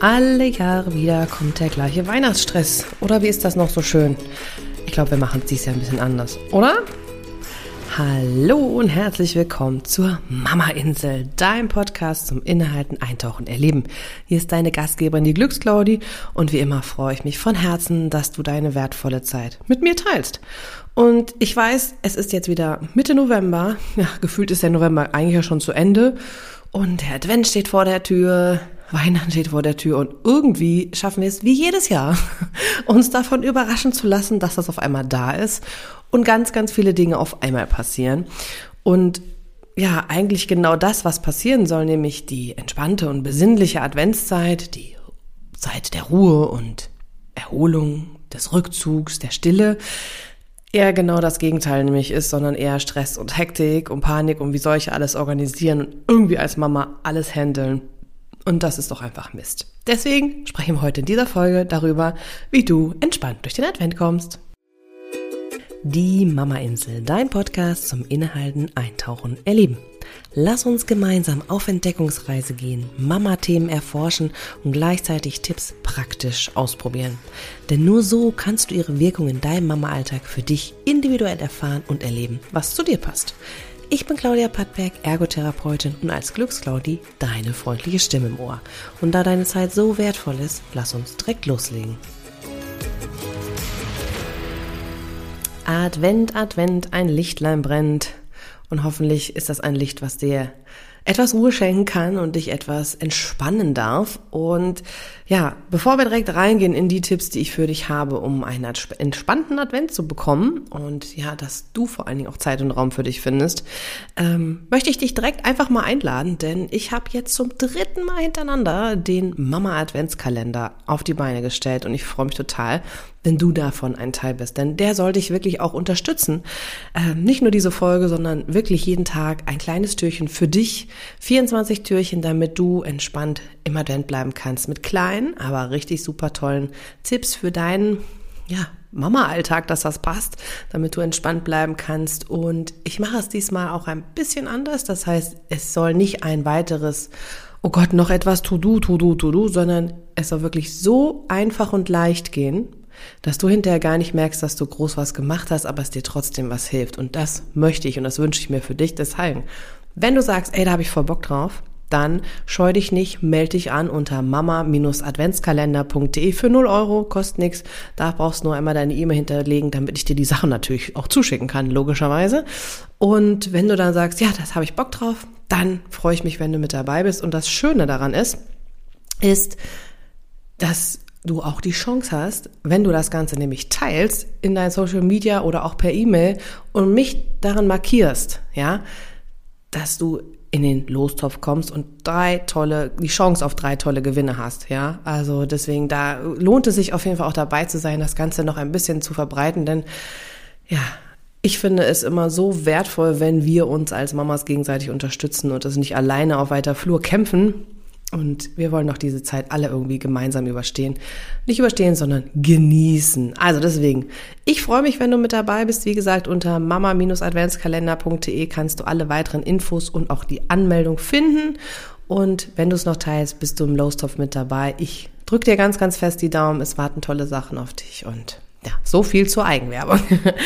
Alle Jahre wieder kommt der gleiche Weihnachtsstress. Oder wie ist das noch so schön? Ich glaube, wir machen es dieses Jahr ein bisschen anders, oder? Hallo und herzlich willkommen zur Mama-Insel, dein Podcast zum Innehalten, Eintauchen, Erleben. Hier ist deine Gastgeberin, die Glücksclaudi, und wie immer freue ich mich von Herzen, dass du deine wertvolle Zeit mit mir teilst. Und ich weiß, es ist jetzt wieder Mitte November. Ja, gefühlt ist der November eigentlich ja schon zu Ende. Und der Advent steht vor der Tür. Weihnachten steht vor der Tür und irgendwie schaffen wir es wie jedes Jahr, uns davon überraschen zu lassen, dass das auf einmal da ist und ganz, ganz viele Dinge auf einmal passieren. Und ja, eigentlich genau das, was passieren soll, nämlich die entspannte und besinnliche Adventszeit, die Zeit der Ruhe und Erholung, des Rückzugs, der Stille, eher genau das Gegenteil nämlich ist, sondern eher Stress und Hektik und Panik und wie soll ich alles organisieren und irgendwie als Mama alles handeln. Und das ist doch einfach Mist. Deswegen sprechen wir heute in dieser Folge darüber, wie du entspannt durch den Advent kommst. Die Mama Insel, dein Podcast zum Innehalten, Eintauchen, Erleben. Lass uns gemeinsam auf Entdeckungsreise gehen, Mama-Themen erforschen und gleichzeitig Tipps praktisch ausprobieren. Denn nur so kannst du ihre Wirkung in deinem Mama-Alltag für dich individuell erfahren und erleben, was zu dir passt. Ich bin Claudia Pattberg, Ergotherapeutin und als Glücksclaudi deine freundliche Stimme im Ohr. Und da deine Zeit so wertvoll ist, lass uns direkt loslegen. Advent, Advent, ein Lichtlein brennt. Und hoffentlich ist das ein Licht, was dir etwas Ruhe schenken kann und dich etwas entspannen darf. Und ja, bevor wir direkt reingehen in die Tipps, die ich für dich habe, um einen entspannten Advent zu bekommen und ja, dass du vor allen Dingen auch Zeit und Raum für dich findest, ähm, möchte ich dich direkt einfach mal einladen, denn ich habe jetzt zum dritten Mal hintereinander den Mama Adventskalender auf die Beine gestellt und ich freue mich total, wenn du davon ein Teil bist. Denn der soll dich wirklich auch unterstützen. Ähm, nicht nur diese Folge, sondern wirklich jeden Tag ein kleines Türchen für dich. 24 Türchen, damit du entspannt im Advent bleiben kannst. Mit kleinen, aber richtig super tollen Tipps für deinen, ja, Mama-Alltag, dass das passt, damit du entspannt bleiben kannst. Und ich mache es diesmal auch ein bisschen anders. Das heißt, es soll nicht ein weiteres oh Gott, noch etwas to-do, to-do, to-do, sondern es soll wirklich so einfach und leicht gehen, dass du hinterher gar nicht merkst, dass du groß was gemacht hast, aber es dir trotzdem was hilft. Und das möchte ich und das wünsche ich mir für dich. Deshalb, wenn du sagst, ey, da habe ich voll Bock drauf, dann scheu dich nicht, melde dich an unter mama-adventskalender.de für 0 Euro, kostet nichts. Da brauchst du nur einmal deine E-Mail hinterlegen, damit ich dir die Sachen natürlich auch zuschicken kann, logischerweise. Und wenn du dann sagst, ja, das habe ich Bock drauf, dann freue ich mich, wenn du mit dabei bist. Und das Schöne daran ist, ist, dass du auch die Chance hast, wenn du das Ganze nämlich teilst in dein Social Media oder auch per E-Mail und mich daran markierst, ja, dass du in den Lostopf kommst und drei tolle, die Chance auf drei tolle Gewinne hast, ja. Also deswegen, da lohnt es sich auf jeden Fall auch dabei zu sein, das Ganze noch ein bisschen zu verbreiten, denn ja, ich finde es immer so wertvoll, wenn wir uns als Mamas gegenseitig unterstützen und das nicht alleine auf weiter Flur kämpfen, und wir wollen noch diese Zeit alle irgendwie gemeinsam überstehen. Nicht überstehen, sondern genießen. Also deswegen, ich freue mich, wenn du mit dabei bist. Wie gesagt, unter mama-adventskalender.de kannst du alle weiteren Infos und auch die Anmeldung finden. Und wenn du es noch teilst, bist du im Lostopf mit dabei. Ich drücke dir ganz, ganz fest die Daumen. Es warten tolle Sachen auf dich. Und ja, so viel zur Eigenwerbung.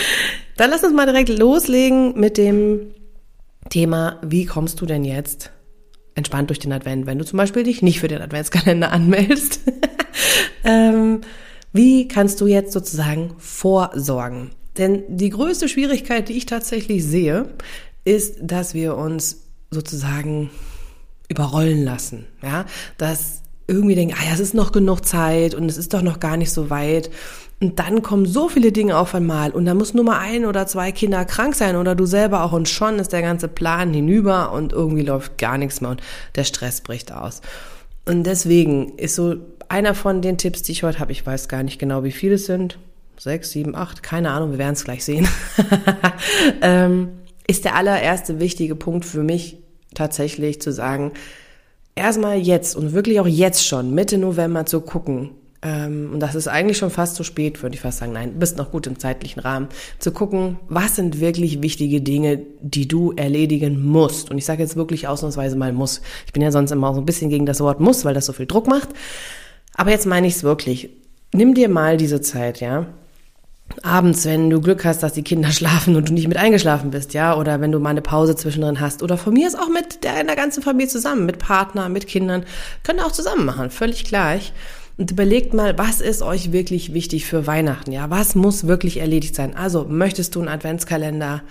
Dann lass uns mal direkt loslegen mit dem Thema, wie kommst du denn jetzt entspannt durch den Advent, wenn du zum Beispiel dich nicht für den Adventskalender anmeldest. ähm, wie kannst du jetzt sozusagen vorsorgen? Denn die größte Schwierigkeit, die ich tatsächlich sehe, ist, dass wir uns sozusagen überrollen lassen. Ja, dass irgendwie denken, ah ja, es ist noch genug Zeit und es ist doch noch gar nicht so weit. Und dann kommen so viele Dinge auf einmal und da muss nur mal ein oder zwei Kinder krank sein oder du selber auch und schon ist der ganze Plan hinüber und irgendwie läuft gar nichts mehr und der Stress bricht aus. Und deswegen ist so einer von den Tipps, die ich heute habe, ich weiß gar nicht genau, wie viele es sind, sechs, sieben, acht, keine Ahnung, wir werden es gleich sehen, ähm, ist der allererste wichtige Punkt für mich tatsächlich zu sagen, erstmal jetzt und wirklich auch jetzt schon, Mitte November zu gucken, ähm, und das ist eigentlich schon fast zu spät, würde ich fast sagen. Nein, bist noch gut im zeitlichen Rahmen. Zu gucken, was sind wirklich wichtige Dinge, die du erledigen musst. Und ich sage jetzt wirklich ausnahmsweise mal muss. Ich bin ja sonst immer so ein bisschen gegen das Wort muss, weil das so viel Druck macht. Aber jetzt meine ich es wirklich. Nimm dir mal diese Zeit, ja. Abends, wenn du Glück hast, dass die Kinder schlafen und du nicht mit eingeschlafen bist, ja, oder wenn du mal eine Pause zwischendrin hast, oder von mir ist auch mit der, der ganzen Familie zusammen, mit Partner, mit Kindern, könnt ihr auch zusammen machen, völlig gleich. Und überlegt mal, was ist euch wirklich wichtig für Weihnachten, ja, was muss wirklich erledigt sein? Also, möchtest du einen Adventskalender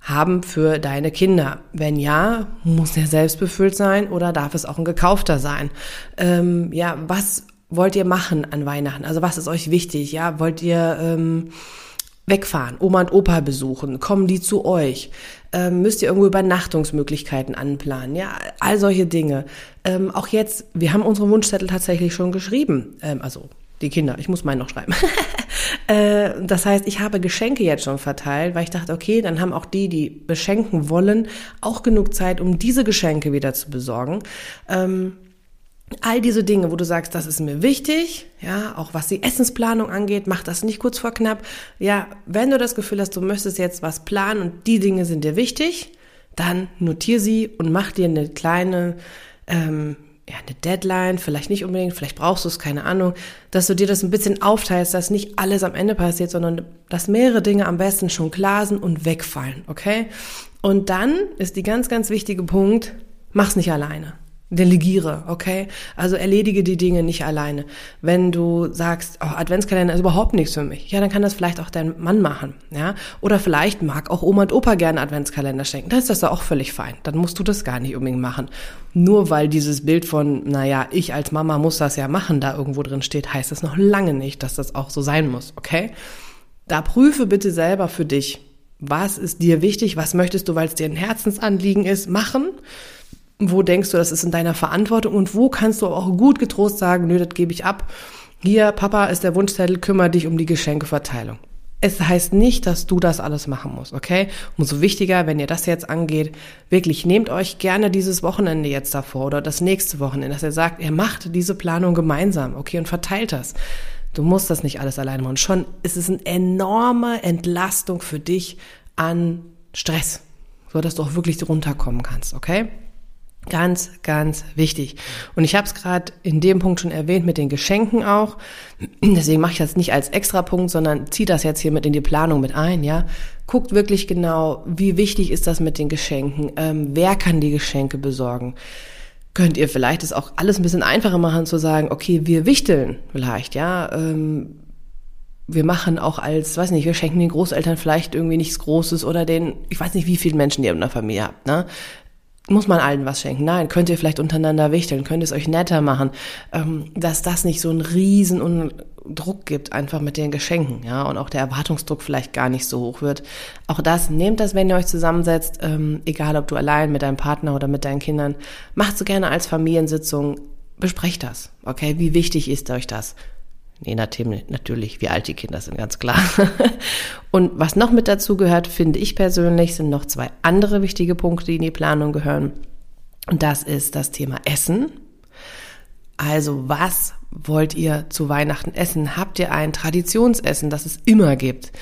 haben für deine Kinder? Wenn ja, muss der selbst befüllt sein oder darf es auch ein gekaufter sein? Ähm, ja, was wollt ihr machen an Weihnachten? Also was ist euch wichtig? Ja, wollt ihr ähm, wegfahren, Oma und Opa besuchen? Kommen die zu euch? Ähm, müsst ihr irgendwo Übernachtungsmöglichkeiten anplanen? Ja, all solche Dinge. Ähm, auch jetzt, wir haben unsere Wunschzettel tatsächlich schon geschrieben. Ähm, also die Kinder, ich muss meinen noch schreiben. äh, das heißt, ich habe Geschenke jetzt schon verteilt, weil ich dachte, okay, dann haben auch die, die beschenken wollen, auch genug Zeit, um diese Geschenke wieder zu besorgen. Ähm, All diese Dinge, wo du sagst, das ist mir wichtig, ja, auch was die Essensplanung angeht, mach das nicht kurz vor knapp. Ja, wenn du das Gefühl hast, du möchtest jetzt was planen und die Dinge sind dir wichtig, dann notier sie und mach dir eine kleine, ähm, ja, eine Deadline, vielleicht nicht unbedingt, vielleicht brauchst du es, keine Ahnung, dass du dir das ein bisschen aufteilst, dass nicht alles am Ende passiert, sondern dass mehrere Dinge am besten schon klar sind und wegfallen, okay? Und dann ist die ganz, ganz wichtige Punkt, mach's nicht alleine. Delegiere, okay? Also erledige die Dinge nicht alleine. Wenn du sagst, oh, Adventskalender ist überhaupt nichts für mich, ja, dann kann das vielleicht auch dein Mann machen, ja? Oder vielleicht mag auch Oma und Opa gerne Adventskalender schenken. Dann ist das auch völlig fein. Dann musst du das gar nicht unbedingt machen. Nur weil dieses Bild von, naja, ich als Mama muss das ja machen, da irgendwo drin steht, heißt das noch lange nicht, dass das auch so sein muss, okay? Da prüfe bitte selber für dich, was ist dir wichtig, was möchtest du, weil es dir ein Herzensanliegen ist, machen wo denkst du, das ist in deiner Verantwortung und wo kannst du auch gut getrost sagen, nö, das gebe ich ab. Hier, Papa ist der Wunschzettel, kümmere dich um die Geschenkeverteilung. Es heißt nicht, dass du das alles machen musst, okay? Umso wichtiger, wenn ihr das jetzt angeht, wirklich nehmt euch gerne dieses Wochenende jetzt davor oder das nächste Wochenende, dass ihr sagt, ihr macht diese Planung gemeinsam, okay, und verteilt das. Du musst das nicht alles alleine machen. Schon ist es eine enorme Entlastung für dich an Stress, so dass du auch wirklich runterkommen kannst, okay? Ganz, ganz wichtig. Und ich habe es gerade in dem Punkt schon erwähnt mit den Geschenken auch. Deswegen mache ich das nicht als extra Punkt, sondern ziehe das jetzt hier mit in die Planung mit ein. Ja, guckt wirklich genau, wie wichtig ist das mit den Geschenken. Ähm, wer kann die Geschenke besorgen? Könnt ihr vielleicht es auch alles ein bisschen einfacher machen zu sagen, okay, wir wichteln vielleicht, ja. Ähm, wir machen auch als, weiß nicht, wir schenken den Großeltern vielleicht irgendwie nichts Großes oder den, ich weiß nicht, wie viele Menschen ihr in der Familie habt, ne? Muss man allen was schenken. Nein, könnt ihr vielleicht untereinander wichteln, könnt es euch netter machen, ähm, dass das nicht so einen riesen Druck gibt, einfach mit den Geschenken, ja, und auch der Erwartungsdruck vielleicht gar nicht so hoch wird. Auch das, nehmt das, wenn ihr euch zusammensetzt, ähm, egal ob du allein mit deinem Partner oder mit deinen Kindern, macht so gerne als Familiensitzung, besprecht das, okay, wie wichtig ist euch das? Nachdem natürlich, wie alt die Kinder sind, ganz klar. Und was noch mit dazu gehört, finde ich persönlich, sind noch zwei andere wichtige Punkte, die in die Planung gehören. Und das ist das Thema Essen. Also was wollt ihr zu Weihnachten essen? Habt ihr ein Traditionsessen, das es immer gibt?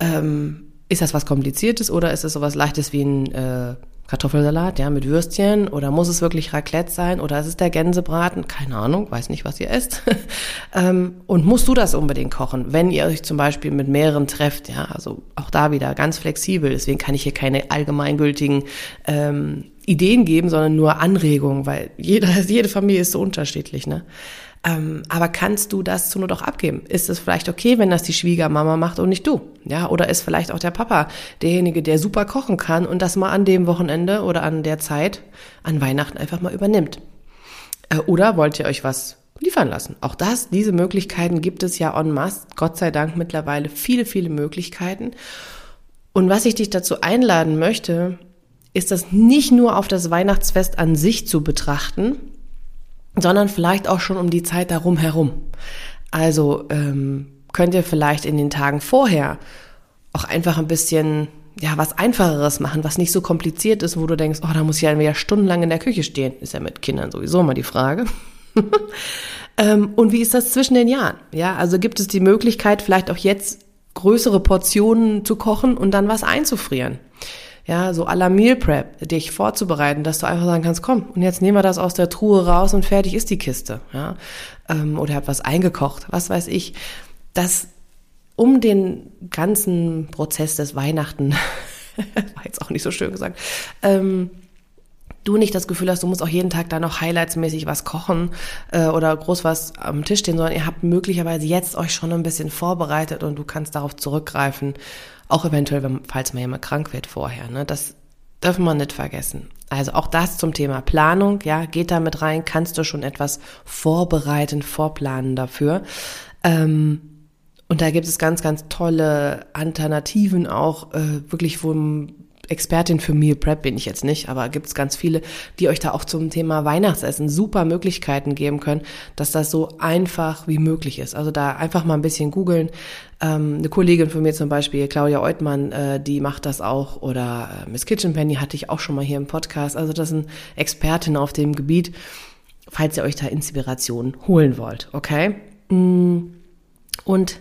Ähm, ist das was Kompliziertes oder ist es sowas Leichtes wie ein äh, Kartoffelsalat, ja, mit Würstchen oder muss es wirklich Raclette sein oder ist es der Gänsebraten? Keine Ahnung, weiß nicht, was ihr esst. ähm, und musst du das unbedingt kochen, wenn ihr euch zum Beispiel mit mehreren trefft, ja, also auch da wieder ganz flexibel. Deswegen kann ich hier keine allgemeingültigen ähm, Ideen geben, sondern nur Anregungen, weil jede, jede Familie ist so unterschiedlich, ne? Ähm, aber kannst du das zu nur doch abgeben? Ist es vielleicht okay, wenn das die Schwiegermama macht und nicht du? Ja, oder ist vielleicht auch der Papa derjenige, der super kochen kann und das mal an dem Wochenende oder an der Zeit an Weihnachten einfach mal übernimmt? Äh, oder wollt ihr euch was liefern lassen? Auch das, diese Möglichkeiten gibt es ja en masse. Gott sei Dank mittlerweile viele, viele Möglichkeiten. Und was ich dich dazu einladen möchte, ist das nicht nur auf das Weihnachtsfest an sich zu betrachten, sondern vielleicht auch schon um die Zeit darum herum. Also ähm, könnt ihr vielleicht in den Tagen vorher auch einfach ein bisschen ja was einfacheres machen, was nicht so kompliziert ist, wo du denkst, oh, da muss ich ja stundenlang in der Küche stehen. Ist ja mit Kindern sowieso mal die Frage. ähm, und wie ist das zwischen den Jahren? Ja, also gibt es die Möglichkeit, vielleicht auch jetzt größere Portionen zu kochen und dann was einzufrieren. Ja, so à la Meal Prep, dich vorzubereiten, dass du einfach sagen kannst, komm, und jetzt nehmen wir das aus der Truhe raus und fertig ist die Kiste, ja, ähm, oder hab was eingekocht, was weiß ich, das um den ganzen Prozess des Weihnachten, war jetzt auch nicht so schön gesagt, ähm, du nicht das Gefühl hast, du musst auch jeden Tag da noch highlightsmäßig was kochen äh, oder groß was am Tisch stehen, sondern ihr habt möglicherweise jetzt euch schon ein bisschen vorbereitet und du kannst darauf zurückgreifen, auch eventuell, wenn, falls mal jemand krank wird vorher. Ne? Das dürfen wir nicht vergessen. Also auch das zum Thema Planung, ja, geht da mit rein, kannst du schon etwas vorbereiten, vorplanen dafür. Ähm, und da gibt es ganz, ganz tolle Alternativen auch, äh, wirklich, wo Expertin für Meal Prep bin ich jetzt nicht, aber gibt es ganz viele, die euch da auch zum Thema Weihnachtsessen super Möglichkeiten geben können, dass das so einfach wie möglich ist. Also da einfach mal ein bisschen googeln. Ähm, eine Kollegin von mir zum Beispiel, Claudia Eutmann, äh, die macht das auch. Oder äh, Miss Kitchen Penny hatte ich auch schon mal hier im Podcast. Also das sind Expertinnen auf dem Gebiet, falls ihr euch da Inspiration holen wollt. Okay? Mm. Und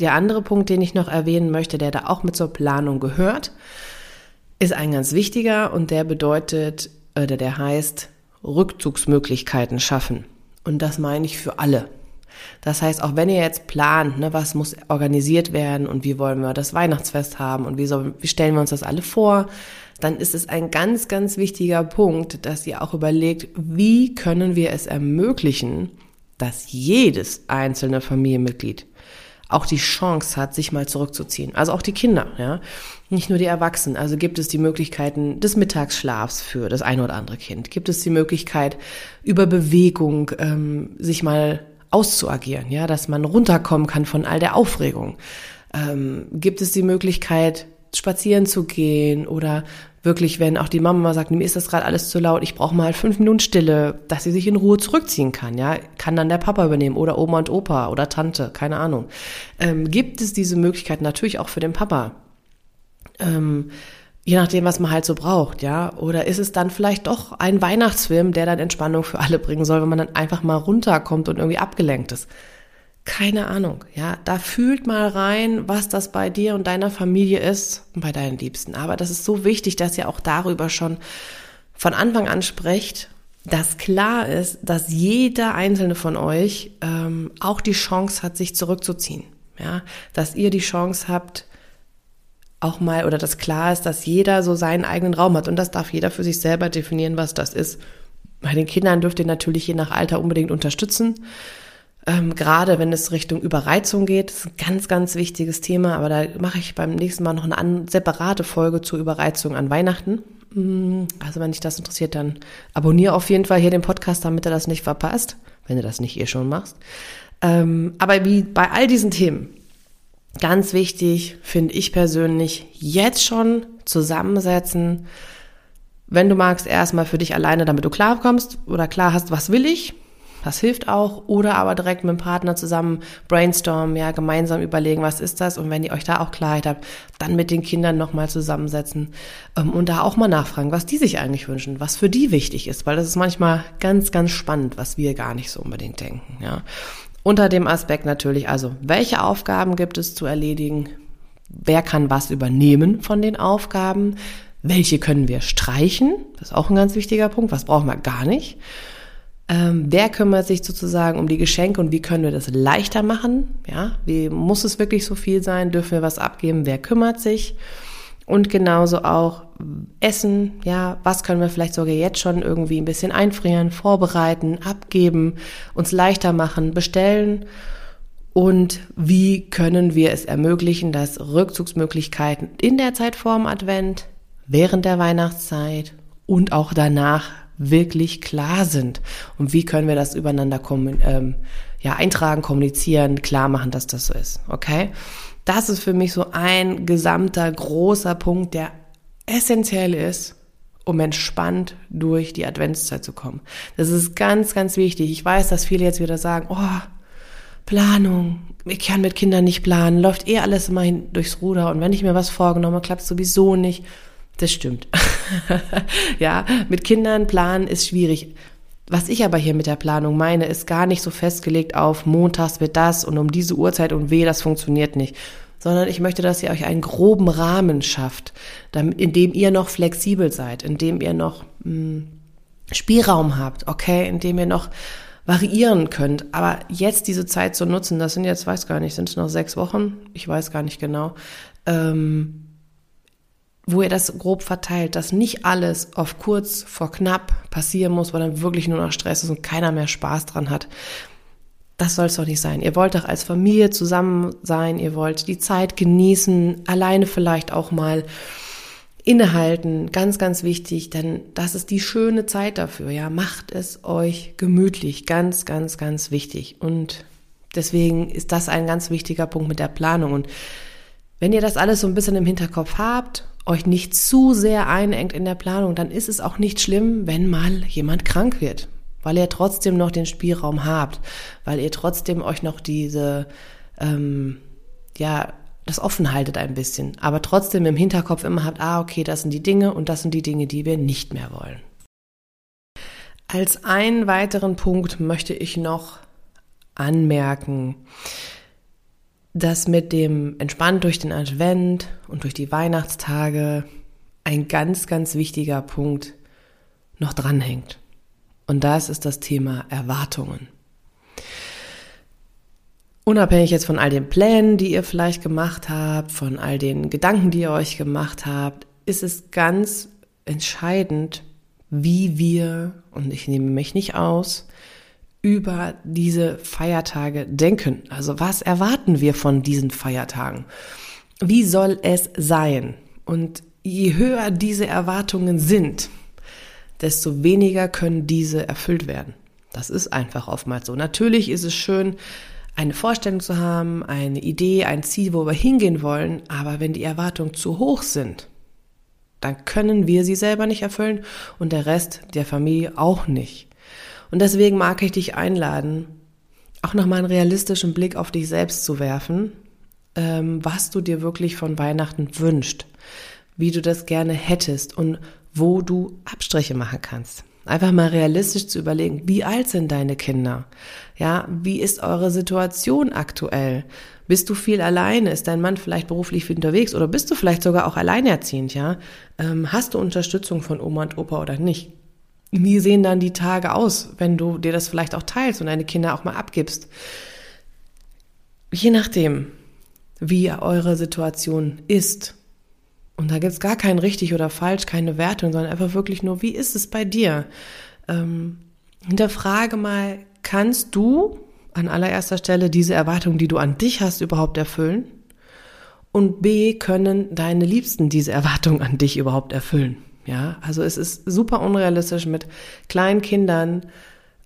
der andere Punkt, den ich noch erwähnen möchte, der da auch mit zur Planung gehört, ist ein ganz wichtiger und der bedeutet, oder der heißt, Rückzugsmöglichkeiten schaffen. Und das meine ich für alle. Das heißt, auch wenn ihr jetzt plant, ne, was muss organisiert werden und wie wollen wir das Weihnachtsfest haben und wie, soll, wie stellen wir uns das alle vor, dann ist es ein ganz, ganz wichtiger Punkt, dass ihr auch überlegt, wie können wir es ermöglichen, dass jedes einzelne Familienmitglied auch die Chance hat, sich mal zurückzuziehen. Also auch die Kinder, ja. Nicht nur die Erwachsenen. Also gibt es die Möglichkeiten des Mittagsschlafs für das eine oder andere Kind. Gibt es die Möglichkeit, über Bewegung ähm, sich mal auszuagieren, ja, dass man runterkommen kann von all der Aufregung. Ähm, gibt es die Möglichkeit, spazieren zu gehen oder wirklich, wenn auch die Mama mal sagt, mir ist das gerade alles zu laut, ich brauche mal fünf Minuten Stille, dass sie sich in Ruhe zurückziehen kann, ja, kann dann der Papa übernehmen oder Oma und Opa oder Tante, keine Ahnung. Ähm, gibt es diese Möglichkeit natürlich auch für den Papa? Ähm, je nachdem, was man halt so braucht, ja. Oder ist es dann vielleicht doch ein Weihnachtsfilm, der dann Entspannung für alle bringen soll, wenn man dann einfach mal runterkommt und irgendwie abgelenkt ist? Keine Ahnung, ja, da fühlt mal rein, was das bei dir und deiner Familie ist und bei deinen Liebsten. Aber das ist so wichtig, dass ihr auch darüber schon von Anfang an sprecht, dass klar ist, dass jeder einzelne von euch ähm, auch die Chance hat, sich zurückzuziehen. Ja, dass ihr die Chance habt, auch mal, oder dass klar ist, dass jeder so seinen eigenen Raum hat und das darf jeder für sich selber definieren, was das ist. Bei den Kindern dürft ihr natürlich je nach Alter unbedingt unterstützen. Ähm, gerade wenn es Richtung Überreizung geht, ist ein ganz, ganz wichtiges Thema, aber da mache ich beim nächsten Mal noch eine an, separate Folge zur Überreizung an Weihnachten. Mm, also wenn dich das interessiert, dann abonniere auf jeden Fall hier den Podcast, damit du das nicht verpasst, wenn du das nicht eh schon machst. Ähm, aber wie bei all diesen Themen, ganz wichtig, finde ich persönlich, jetzt schon zusammensetzen, wenn du magst, erstmal für dich alleine, damit du klarkommst oder klar hast, was will ich, das hilft auch. Oder aber direkt mit dem Partner zusammen brainstormen, ja, gemeinsam überlegen, was ist das? Und wenn ihr euch da auch Klarheit habt, dann mit den Kindern nochmal zusammensetzen ähm, und da auch mal nachfragen, was die sich eigentlich wünschen, was für die wichtig ist, weil das ist manchmal ganz, ganz spannend, was wir gar nicht so unbedingt denken, ja. Unter dem Aspekt natürlich, also, welche Aufgaben gibt es zu erledigen? Wer kann was übernehmen von den Aufgaben? Welche können wir streichen? Das ist auch ein ganz wichtiger Punkt. Was brauchen wir gar nicht? Ähm, wer kümmert sich sozusagen um die Geschenke und wie können wir das leichter machen? Ja, wie muss es wirklich so viel sein? Dürfen wir was abgeben? Wer kümmert sich? Und genauso auch Essen, ja, was können wir vielleicht sogar jetzt schon irgendwie ein bisschen einfrieren, vorbereiten, abgeben, uns leichter machen, bestellen und wie können wir es ermöglichen, dass Rückzugsmöglichkeiten in der Zeit vorm Advent, während der Weihnachtszeit und auch danach wirklich klar sind und wie können wir das übereinander ähm, ja, eintragen, kommunizieren, klar machen, dass das so ist. Okay? Das ist für mich so ein gesamter großer Punkt, der essentiell ist, um entspannt durch die Adventszeit zu kommen. Das ist ganz, ganz wichtig. Ich weiß, dass viele jetzt wieder sagen, oh, Planung, ich kann mit Kindern nicht planen, läuft eh alles immer hin durchs Ruder und wenn ich mir was vorgenommen habe, klappt sowieso nicht. Das stimmt. ja, mit Kindern planen ist schwierig. Was ich aber hier mit der Planung meine, ist gar nicht so festgelegt auf montags wird das und um diese Uhrzeit und weh, das funktioniert nicht. sondern ich möchte, dass ihr euch einen groben Rahmen schafft, in dem ihr noch flexibel seid, in dem ihr noch hm, Spielraum habt, okay, in dem ihr noch variieren könnt. Aber jetzt diese Zeit zu nutzen, das sind jetzt, weiß gar nicht, sind es noch sechs Wochen? Ich weiß gar nicht genau. Ähm, wo ihr das grob verteilt, dass nicht alles auf kurz vor knapp passieren muss, weil dann wirklich nur noch Stress ist und keiner mehr Spaß dran hat. Das soll es doch nicht sein. Ihr wollt doch als Familie zusammen sein, ihr wollt die Zeit genießen, alleine vielleicht auch mal innehalten, ganz, ganz wichtig, denn das ist die schöne Zeit dafür, ja. Macht es euch gemütlich, ganz, ganz, ganz wichtig. Und deswegen ist das ein ganz wichtiger Punkt mit der Planung. Und wenn ihr das alles so ein bisschen im Hinterkopf habt, euch nicht zu sehr einengt in der Planung, dann ist es auch nicht schlimm, wenn mal jemand krank wird, weil ihr trotzdem noch den Spielraum habt, weil ihr trotzdem euch noch diese, ähm, ja, das offen haltet ein bisschen, aber trotzdem im Hinterkopf immer habt, ah, okay, das sind die Dinge und das sind die Dinge, die wir nicht mehr wollen. Als einen weiteren Punkt möchte ich noch anmerken, dass mit dem entspannt durch den Advent und durch die Weihnachtstage ein ganz, ganz wichtiger Punkt noch dranhängt. Und das ist das Thema Erwartungen. Unabhängig jetzt von all den Plänen, die ihr vielleicht gemacht habt, von all den Gedanken, die ihr euch gemacht habt, ist es ganz entscheidend, wie wir, und ich nehme mich nicht aus, über diese Feiertage denken. Also was erwarten wir von diesen Feiertagen? Wie soll es sein? Und je höher diese Erwartungen sind, desto weniger können diese erfüllt werden. Das ist einfach oftmals so. Natürlich ist es schön, eine Vorstellung zu haben, eine Idee, ein Ziel, wo wir hingehen wollen, aber wenn die Erwartungen zu hoch sind, dann können wir sie selber nicht erfüllen und der Rest der Familie auch nicht. Und deswegen mag ich dich einladen, auch nochmal einen realistischen Blick auf dich selbst zu werfen, ähm, was du dir wirklich von Weihnachten wünschst, wie du das gerne hättest und wo du Abstriche machen kannst. Einfach mal realistisch zu überlegen, wie alt sind deine Kinder? Ja, wie ist eure Situation aktuell? Bist du viel alleine? Ist dein Mann vielleicht beruflich viel unterwegs oder bist du vielleicht sogar auch alleinerziehend? Ja, ähm, hast du Unterstützung von Oma und Opa oder nicht? Wie sehen dann die Tage aus, wenn du dir das vielleicht auch teilst und deine Kinder auch mal abgibst? Je nachdem, wie eure Situation ist, und da gibt's gar kein richtig oder falsch, keine Wertung, sondern einfach wirklich nur, wie ist es bei dir? Ähm, hinterfrage mal, kannst du an allererster Stelle diese Erwartungen, die du an dich hast, überhaupt erfüllen? Und B, können deine Liebsten diese Erwartungen an dich überhaupt erfüllen? Ja, also es ist super unrealistisch mit kleinen Kindern,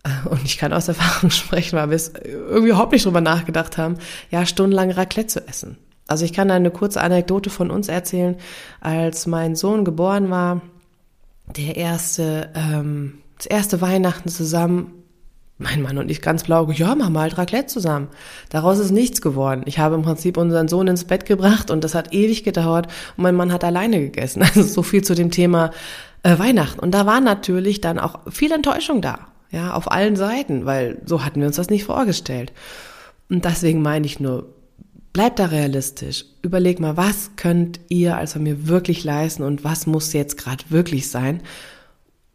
äh, und ich kann aus Erfahrung sprechen, weil wir es irgendwie überhaupt nicht drüber nachgedacht haben, ja, stundenlang Raclette zu essen. Also ich kann eine kurze Anekdote von uns erzählen. Als mein Sohn geboren war, der erste, ähm, das erste Weihnachten zusammen, mein Mann und ich ganz blau, ja, mach mal Raclette zusammen. Daraus ist nichts geworden. Ich habe im Prinzip unseren Sohn ins Bett gebracht und das hat ewig gedauert und mein Mann hat alleine gegessen. Also so viel zu dem Thema äh, Weihnachten. Und da war natürlich dann auch viel Enttäuschung da. Ja, auf allen Seiten, weil so hatten wir uns das nicht vorgestellt. Und deswegen meine ich nur, Bleibt da realistisch. Überleg mal, was könnt ihr als mir wirklich leisten und was muss jetzt gerade wirklich sein?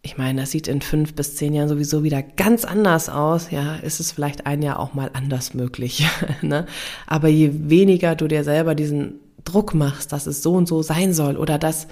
Ich meine, das sieht in fünf bis zehn Jahren sowieso wieder ganz anders aus. Ja, ist es vielleicht ein Jahr auch mal anders möglich. ne? Aber je weniger du dir selber diesen Druck machst, dass es so und so sein soll oder dass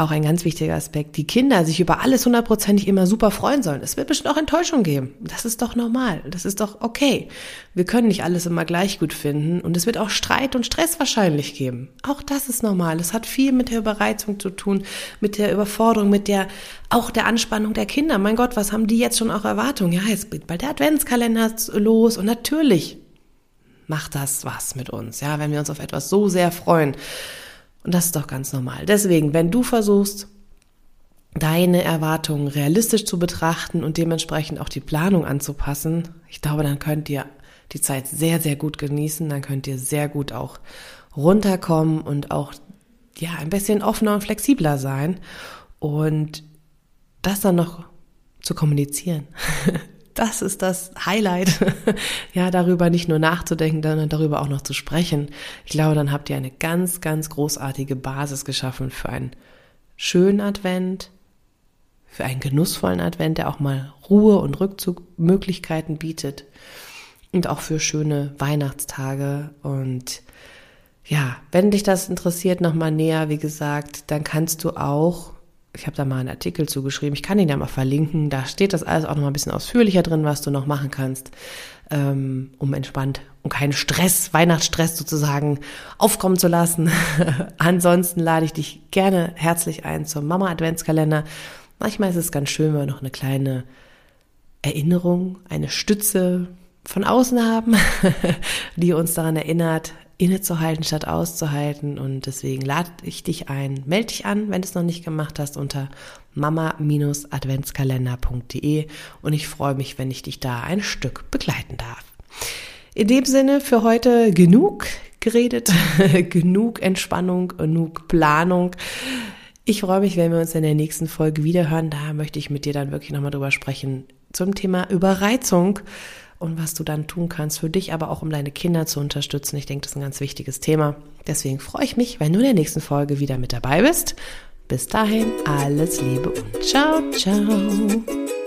auch ein ganz wichtiger Aspekt, die Kinder sich über alles hundertprozentig immer super freuen sollen. Es wird bestimmt auch Enttäuschung geben. Das ist doch normal. Das ist doch okay. Wir können nicht alles immer gleich gut finden und es wird auch Streit und Stress wahrscheinlich geben. Auch das ist normal. Es hat viel mit der Überreizung zu tun, mit der Überforderung, mit der, auch der Anspannung der Kinder. Mein Gott, was haben die jetzt schon auch Erwartungen? Ja, jetzt geht bald der Adventskalender los und natürlich macht das was mit uns. Ja, wenn wir uns auf etwas so sehr freuen. Und das ist doch ganz normal. Deswegen, wenn du versuchst, deine Erwartungen realistisch zu betrachten und dementsprechend auch die Planung anzupassen, ich glaube, dann könnt ihr die Zeit sehr, sehr gut genießen, dann könnt ihr sehr gut auch runterkommen und auch ja, ein bisschen offener und flexibler sein und das dann noch zu kommunizieren. das ist das Highlight, ja, darüber nicht nur nachzudenken, sondern darüber auch noch zu sprechen. Ich glaube, dann habt ihr eine ganz, ganz großartige Basis geschaffen für einen schönen Advent, für einen genussvollen Advent, der auch mal Ruhe und Rückzugmöglichkeiten bietet und auch für schöne Weihnachtstage und ja, wenn dich das interessiert, nochmal näher, wie gesagt, dann kannst du auch ich habe da mal einen Artikel zugeschrieben, ich kann ihn ja mal verlinken, da steht das alles auch noch mal ein bisschen ausführlicher drin, was du noch machen kannst, ähm, um entspannt, um keinen Stress, Weihnachtsstress sozusagen aufkommen zu lassen. Ansonsten lade ich dich gerne herzlich ein zum Mama Adventskalender. Manchmal ist es ganz schön, wenn wir noch eine kleine Erinnerung, eine Stütze von außen haben, die uns daran erinnert, innezuhalten statt auszuhalten. Und deswegen lade ich dich ein, melde dich an, wenn du es noch nicht gemacht hast, unter mama-adventskalender.de und ich freue mich, wenn ich dich da ein Stück begleiten darf. In dem Sinne für heute genug geredet, genug Entspannung, genug Planung. Ich freue mich, wenn wir uns in der nächsten Folge wiederhören. Da möchte ich mit dir dann wirklich nochmal drüber sprechen zum Thema Überreizung und was du dann tun kannst für dich, aber auch um deine Kinder zu unterstützen. Ich denke, das ist ein ganz wichtiges Thema. Deswegen freue ich mich, wenn du in der nächsten Folge wieder mit dabei bist. Bis dahin, alles Liebe und ciao, ciao.